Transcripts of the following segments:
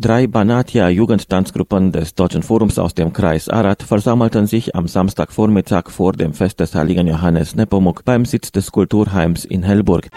Drei Banatia-Jugendtanzgruppen des Deutschen Forums aus dem Kreis Arad versammelten sich am Samstagvormittag vor dem Fest des Heiligen Johannes Nepomuk beim Sitz des Kulturheims in Hellburg.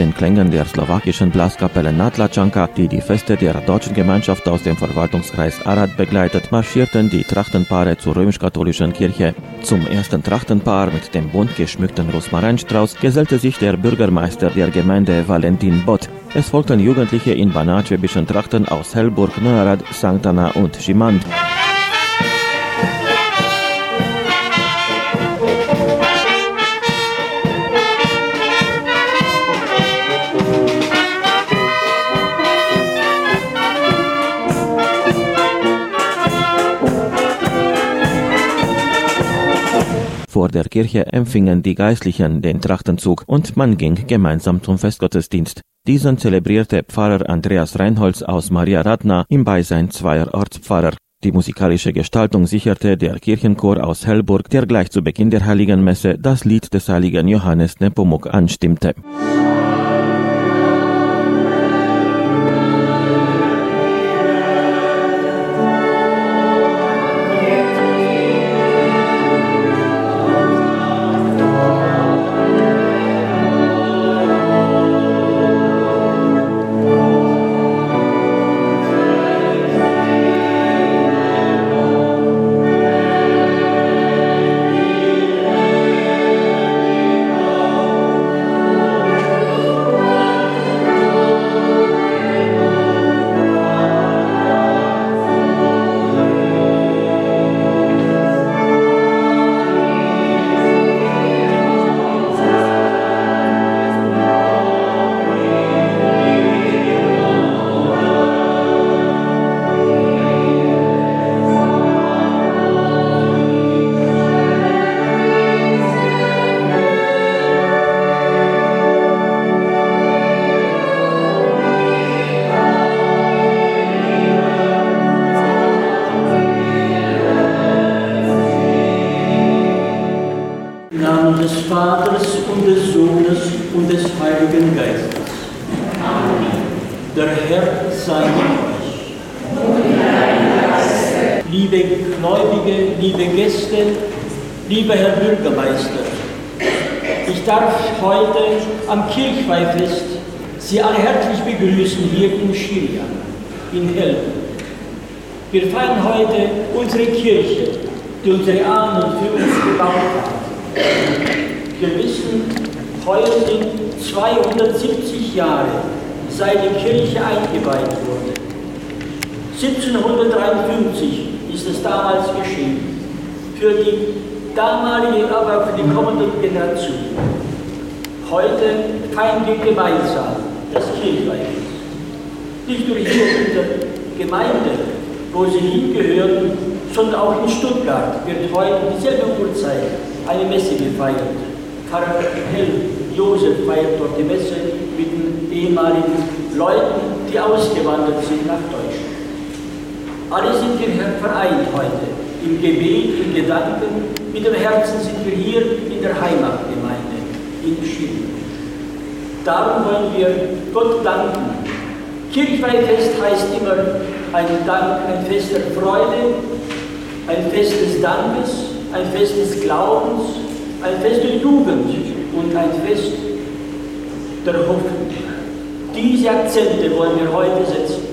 Den Klängen der slowakischen Blaskapelle Natlačanka, die die Feste der deutschen Gemeinschaft aus dem Verwaltungskreis Arad begleitet, marschierten die Trachtenpaare zur römisch-katholischen Kirche. Zum ersten Trachtenpaar mit dem bunt geschmückten Rosmarinstrauß gesellte sich der Bürgermeister der Gemeinde Valentin Bott. Es folgten Jugendliche in banatschwäbischen Trachten aus Hellburg, Neuerad, St. Anna und Schimand. Vor der Kirche empfingen die Geistlichen den Trachtenzug und man ging gemeinsam zum Festgottesdienst. Diesen zelebrierte Pfarrer Andreas Reinholz aus Maria Radna im Beisein zweier Ortspfarrer. Die musikalische Gestaltung sicherte der Kirchenchor aus Hellburg, der gleich zu Beginn der Heiligen Messe das Lied des heiligen Johannes Nepomuk anstimmte. Lieber Herr Bürgermeister, ich darf heute am Kirchweihfest Sie alle herzlich begrüßen hier in Schiria, in Helden. Wir feiern heute unsere Kirche, die unsere Ahnen für uns gebaut haben. Wir wissen, heute sind 270 Jahre, seit die Kirche eingeweiht wurde. 1753 ist es damals geschehen. Für die damalige, aber für die kommende Generation. Heute feiern wir gemeinsam das Kirchreich. Nicht nur hier in der Gemeinde, wo sie hingehören, sondern auch in Stuttgart wird heute dieselbe Uhrzeit eine Messe gefeiert. Pfarrer Hell Josef feiert dort die Messe ehemaligen Leuten, die ausgewandert sind nach Deutschland. Alle sind wir vereint heute im Gebet, in Gedanken mit dem Herzen sind wir hier in der Heimatgemeinde in Chile. Darum wollen wir Gott danken. Kirchweihfest heißt immer ein Dank, ein Fest der Freude, ein Fest des Dankes, ein Fest des Glaubens, ein Fest der Jugend und ein Fest der Hoffnung. Diese Akzente wollen wir heute setzen.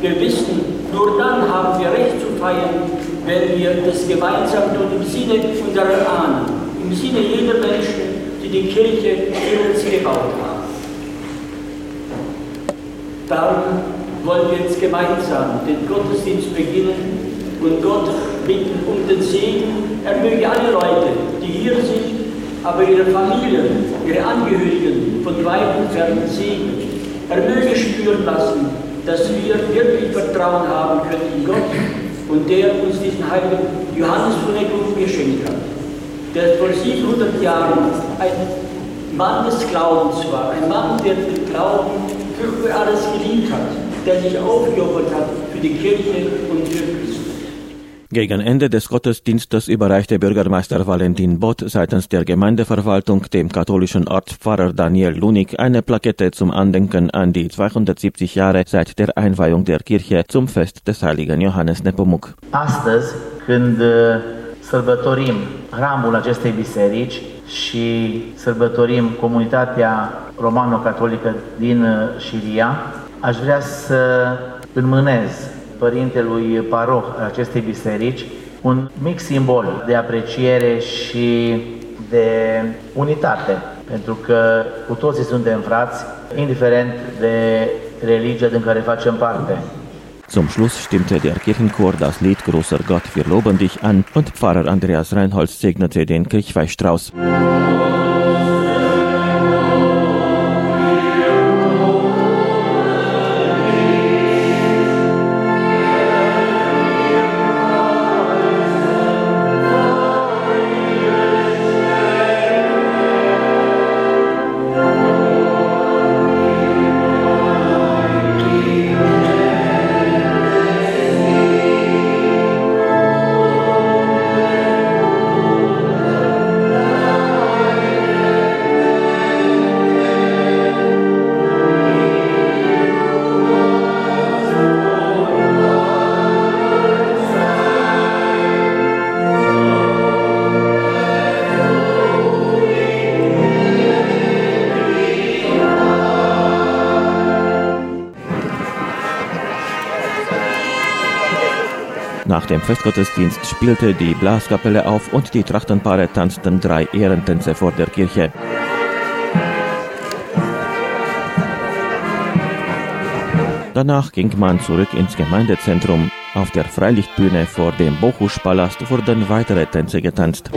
Wir wissen, nur dann haben wir Recht zu feiern, wenn wir das gemeinsam tun im Sinne unserer Ahnen, im Sinne jeder Menschen, die die Kirche für uns gebaut haben. Darum wollen wir jetzt gemeinsam den Gottesdienst beginnen und Gott bitten um den Segen. Er möge alle Leute, die hier sind, aber ihre Familien, ihre Angehörigen von weit entfernt segnen. Er möge spüren lassen, dass wir wirklich Vertrauen haben können in Gott und der uns diesen heiligen Johannes von Eckhoff geschenkt hat, der vor 700 Jahren ein Mann des Glaubens war, ein Mann, der den Glauben für alles geliebt hat, der sich aufgeopfert hat für die Kirche und für Christus. Gegen Ende des Gottesdienstes überreichte Bürgermeister Valentin Bott seitens der Gemeindeverwaltung dem katholischen Ortspfarrer Daniel Lunig eine Plakette zum Andenken an die 270 Jahre seit der Einweihung der Kirche zum Fest des heiligen Johannes Nepomuk. Astăzi, când sărbătorim hramul acestei biserici și sărbătorim comunitatea romano-catolică din Șiria, aș vrea să înmânez părintelui paroh al acestei biserici un mic simbol de apreciere și de unitate, pentru că cu toții suntem frați, indiferent de religia din care facem parte. Zum Schluss stimmte der Kirchenchor das Lied Großer Gott, wir loben dich an und Pfarrer Andreas Reinholz segnete den Kirchweihstrauß. Nach dem Festgottesdienst spielte die Blaskapelle auf und die Trachtenpaare tanzten drei Ehrentänze vor der Kirche. Danach ging man zurück ins Gemeindezentrum. Auf der Freilichtbühne vor dem Bochuspalast wurden weitere Tänze getanzt.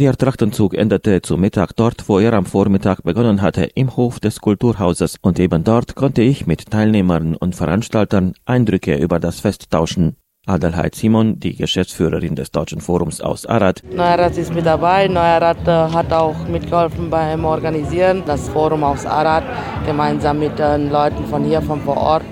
Der Trachtenzug endete zu Mittag dort, wo er am Vormittag begonnen hatte, im Hof des Kulturhauses. Und eben dort konnte ich mit Teilnehmern und Veranstaltern Eindrücke über das Fest tauschen. Adelheid Simon, die Geschäftsführerin des Deutschen Forums aus Arad. Neuerat ist mit dabei. Neuerat äh, hat auch mitgeholfen beim Organisieren. Das Forum aus Arad gemeinsam mit den Leuten von hier, von vor Ort.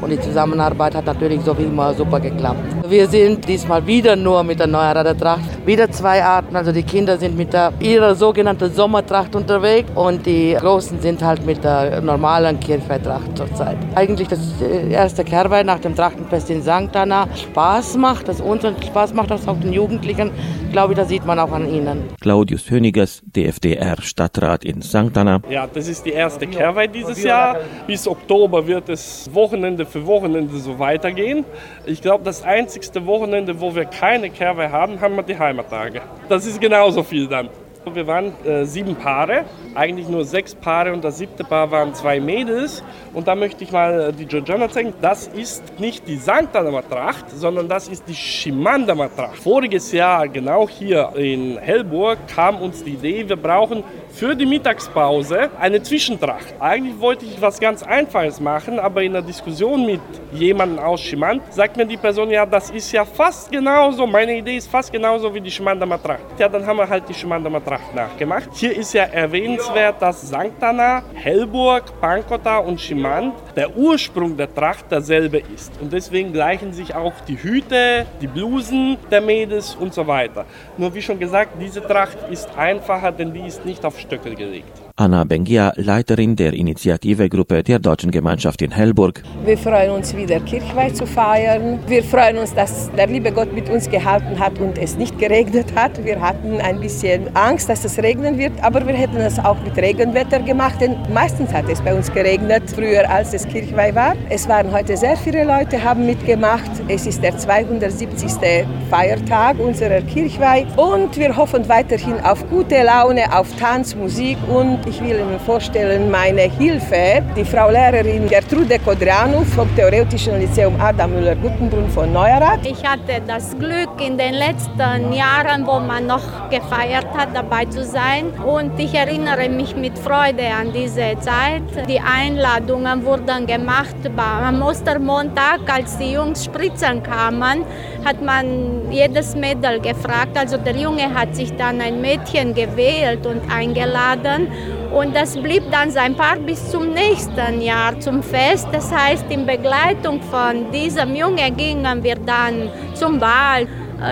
Und die Zusammenarbeit hat natürlich so wie immer super geklappt. Wir sind diesmal wieder nur mit der Neuerader Tracht. Wieder zwei Arten. Also die Kinder sind mit der, ihrer sogenannten Sommertracht unterwegs und die Großen sind halt mit der normalen Kirchweihtracht zurzeit. Eigentlich das erste Kehrweih nach dem Trachtenfest in St. Anna Spaß macht, das uns Spaß macht, das auch den Jugendlichen, glaube ich, das sieht man auch an ihnen. Claudius Höniges, DFDR-Stadtrat in St. Anna. Ja, das ist die erste Kehrweih dieses Jahr. Bis Oktober wird es Wochenende für Wochenende so weitergehen. Ich glaube, das einzigste Wochenende, wo wir keine Kehrweih haben, haben wir die Heimattage. Das ist genauso viel dann. Wir waren äh, sieben Paare, eigentlich nur sechs Paare und das siebte Paar waren zwei Mädels. Und da möchte ich mal äh, die Georgiana zeigen, das ist nicht die Sanktaner Tracht, sondern das ist die Schimandamer Tracht. Voriges Jahr, genau hier in Hellburg, kam uns die Idee, wir brauchen für die Mittagspause eine Zwischentracht. Eigentlich wollte ich was ganz Einfaches machen, aber in der Diskussion mit jemandem aus Schimand sagt mir die Person, ja, das ist ja fast genauso, meine Idee ist fast genauso wie die Schimandamer Tracht. Ja, dann haben wir halt die Schimandamer Tracht nachgemacht. Hier ist ja erwähnenswert, dass St. Anna, Hellburg, Pankota und Schimand der Ursprung der Tracht derselbe ist. Und deswegen gleichen sich auch die Hüte, die Blusen der Mädels und so weiter. Nur wie schon gesagt, diese Tracht ist einfacher, denn die ist nicht auf Stöckel gelegt. Anna Bengia, Leiterin der Initiativegruppe der Deutschen Gemeinschaft in Hellburg. Wir freuen uns wieder Kirchweih zu feiern. Wir freuen uns, dass der liebe Gott mit uns gehalten hat und es nicht geregnet hat. Wir hatten ein bisschen Angst, dass es regnen wird, aber wir hätten es auch mit Regenwetter gemacht, denn meistens hat es bei uns geregnet, früher als es Kirchweih war. Es waren heute sehr viele Leute, haben mitgemacht. Es ist der 270. Feiertag unserer Kirchweih und wir hoffen weiterhin auf gute Laune, auf Tanz, Musik und Ich will Ihnen vorstellen meine Hilfe, die Frau Lehrerin Gertrude Kodrianu vom Theoretischen Lyzeum Adam Müller-Guttenbrunn von Neuerath. Ich hatte das Glück, in den letzten Jahren, wo man noch gefeiert hat, dabei zu sein. Und ich erinnere mich mit Freude an diese Zeit. Die Einladungen wurden gemacht am Ostermontag, als die Jungs spritzen kamen, hat man jedes Mädel gefragt. Also der Junge hat sich dann ein Mädchen gewählt und eingeladen. Und das blieb dann sein Paar bis zum nächsten Jahr zum Fest. Das heißt, in Begleitung von diesem Jungen gingen wir dann zum Ball.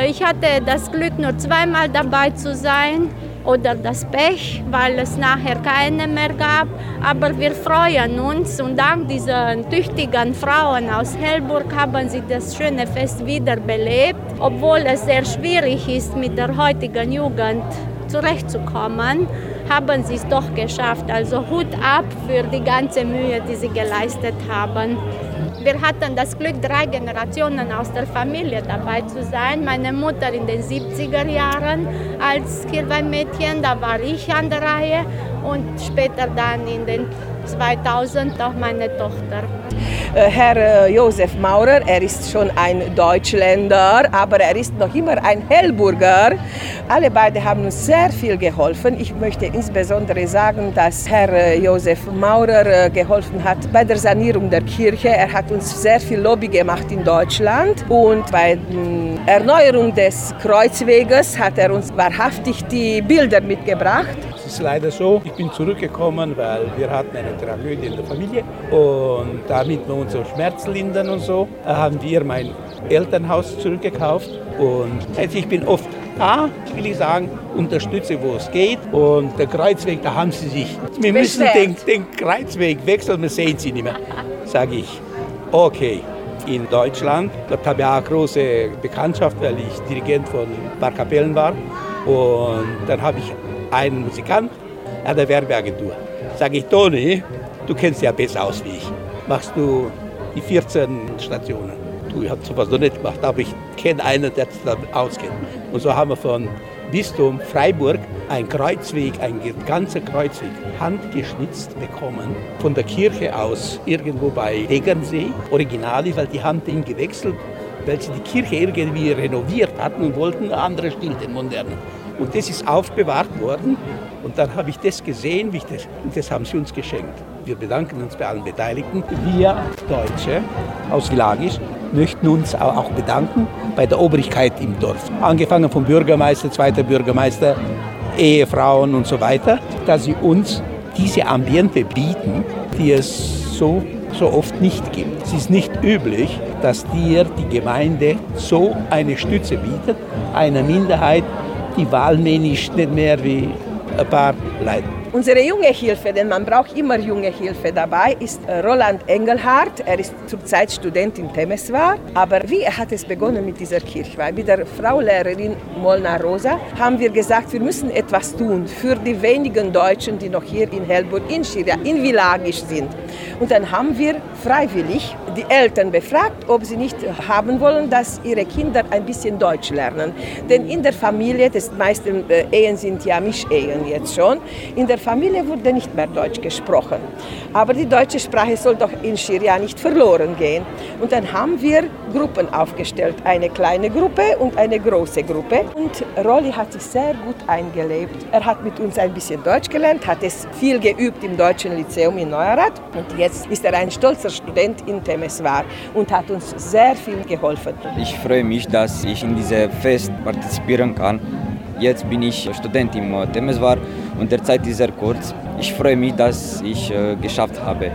Ich hatte das Glück, nur zweimal dabei zu sein oder das Pech, weil es nachher keine mehr gab. Aber wir freuen uns und dank diesen tüchtigen Frauen aus Hellburg haben sie das schöne Fest wiederbelebt, obwohl es sehr schwierig ist mit der heutigen Jugend zurechtzukommen, haben sie es doch geschafft. Also Hut ab für die ganze Mühe, die sie geleistet haben. Wir hatten das Glück, drei Generationen aus der Familie dabei zu sein. Meine Mutter in den 70er Jahren als Kirchweihmädchen, da war ich an der Reihe und später dann in den 2000 auch meine Tochter. Äh, Herr äh, Josef Maurer, er ist schon ein Deutschländer, aber er ist noch immer ein Hellburger. Alle beide haben uns sehr viel geholfen. Ich möchte insbesondere sagen, dass Herr äh, Josef Maurer geholfen hat bei der Sanierung der Kirche. Er hat uns sehr viel Lobby gemacht in Deutschland und bei der Erneuerung des Kreuzweges hat er uns wahrhaftig die Bilder mitgebracht. Es ist leider so, ich bin zurückgekommen, weil wir hatten eine Tragödie in der Familie und damit wir unseren Schmerz lindern und so, haben wir mein Elternhaus zurückgekauft und also ich bin oft da, will ich sagen, unterstütze, wo es geht. Und der Kreuzweg, da haben sie sich, wir müssen den, den Kreuzweg wechseln, wir sehen sie nicht mehr, sage ich. Okay, in Deutschland, dort habe ich auch eine große Bekanntschaft, weil ich Dirigent von Barkapellen war. Und dann habe ich einen Musikant an der Werbeagentur. Sage ich, Toni, du kennst ja besser aus wie ich. Machst du die 14 Stationen? Du, ich habe sowas noch nicht gemacht, aber ich kenne einen, der sich damit auskennt. Und so haben wir von Bistum Freiburg ein Kreuzweg, ein ganzer Kreuzweg, handgeschnitzt bekommen, von der Kirche aus, irgendwo bei Degernsee, original weil die haben den gewechselt, weil sie die Kirche irgendwie renoviert hatten und wollten andere Stil, den modernen. Und das ist aufbewahrt worden. Und dann habe ich das gesehen, wie ich das, und das haben sie uns geschenkt. Wir bedanken uns bei allen Beteiligten. Wir Deutsche aus Villagisch möchten uns auch bedanken bei der Obrigkeit im Dorf. Angefangen vom Bürgermeister, zweiter Bürgermeister, Ehefrauen und so weiter, dass sie uns diese Ambiente bieten, die es so, so oft nicht gibt. Es ist nicht üblich, dass dir die Gemeinde so eine Stütze bietet, einer Minderheit, die wahlmännisch nicht mehr wie ein paar Leute. Unsere junge Hilfe, denn man braucht immer junge Hilfe dabei, ist Roland Engelhardt. Er ist zurzeit Student in Temeswar. Aber wie hat es begonnen mit dieser Kirchweih? Mit der Frau Lehrerin Molnar Rosa haben wir gesagt, wir müssen etwas tun für die wenigen Deutschen, die noch hier in Helburg, in Schiria, in Villagisch sind. Und dann haben wir freiwillig die Eltern befragt, ob sie nicht haben wollen, dass ihre Kinder ein bisschen Deutsch lernen. Denn in der Familie, das meisten äh, Ehen sind ja Mischehen jetzt schon, in der Familie wurde nicht mehr Deutsch gesprochen. Aber die deutsche Sprache soll doch in Schiria nicht verloren gehen. Und dann haben wir Gruppen aufgestellt, eine kleine Gruppe und eine große Gruppe. Und Rolli hat sich sehr gut eingelebt. Er hat mit uns ein bisschen Deutsch gelernt, hat es viel geübt im Deutschen Lyzeum in Neuerath. Und jetzt ist er ein stolzer Student in Temeswar und hat uns sehr viel geholfen. Ich freue mich, dass ich in diesem Fest partizipieren kann. Jetzt bin ich Student im Temeswar und der Zeit ist sehr kurz. Ich freue mich, dass ich äh, geschafft habe.